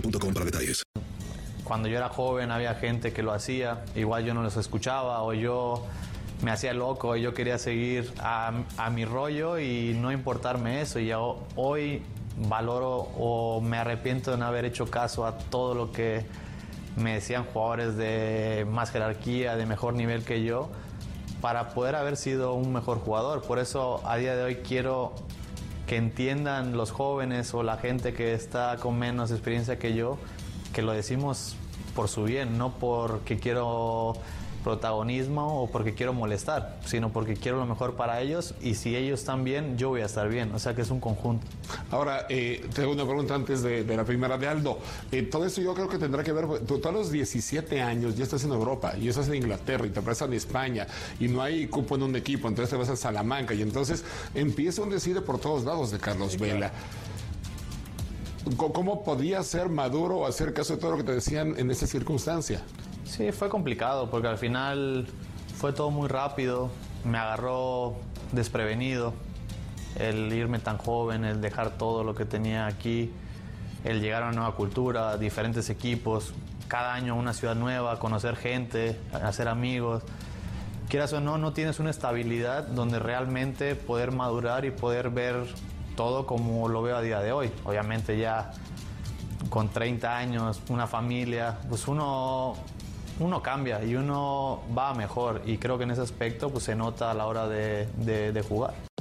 boostmobile.com para detalles. Cuando yo era joven había gente que lo hacía, igual yo no los escuchaba o yo me hacía loco y yo quería seguir a, a mi rollo y no importarme eso. Y hoy valoro o me arrepiento de no haber hecho caso a todo lo que me decían jugadores de más jerarquía, de mejor nivel que yo, para poder haber sido un mejor jugador. Por eso a día de hoy quiero que entiendan los jóvenes o la gente que está con menos experiencia que yo, que lo decimos por su bien, no porque quiero protagonismo o porque quiero molestar, sino porque quiero lo mejor para ellos y si ellos están bien, yo voy a estar bien. O sea que es un conjunto. Ahora, eh, tengo una pregunta antes de, de la primera de Aldo. Eh, todo esto yo creo que tendrá que ver, tú, tú a los 17 años ya estás en Europa y estás en Inglaterra y te prestan en España y no hay cupo en un equipo, entonces te vas a Salamanca y entonces empieza un decide por todos lados de Carlos Vela. ¿Cómo- ¿Cómo podía ser maduro o hacer caso de todo lo que te decían en esa circunstancia? Sí, fue complicado porque al final fue todo muy rápido, me agarró desprevenido el irme tan joven, el dejar todo lo que tenía aquí, el llegar a una nueva cultura, diferentes equipos, cada año una ciudad nueva, conocer gente, hacer amigos. Quieras o no, no tienes una estabilidad donde realmente poder madurar y poder ver todo como lo veo a día de hoy. Obviamente ya con 30 años, una familia, pues uno, uno cambia y uno va mejor y creo que en ese aspecto pues se nota a la hora de, de- de jugar.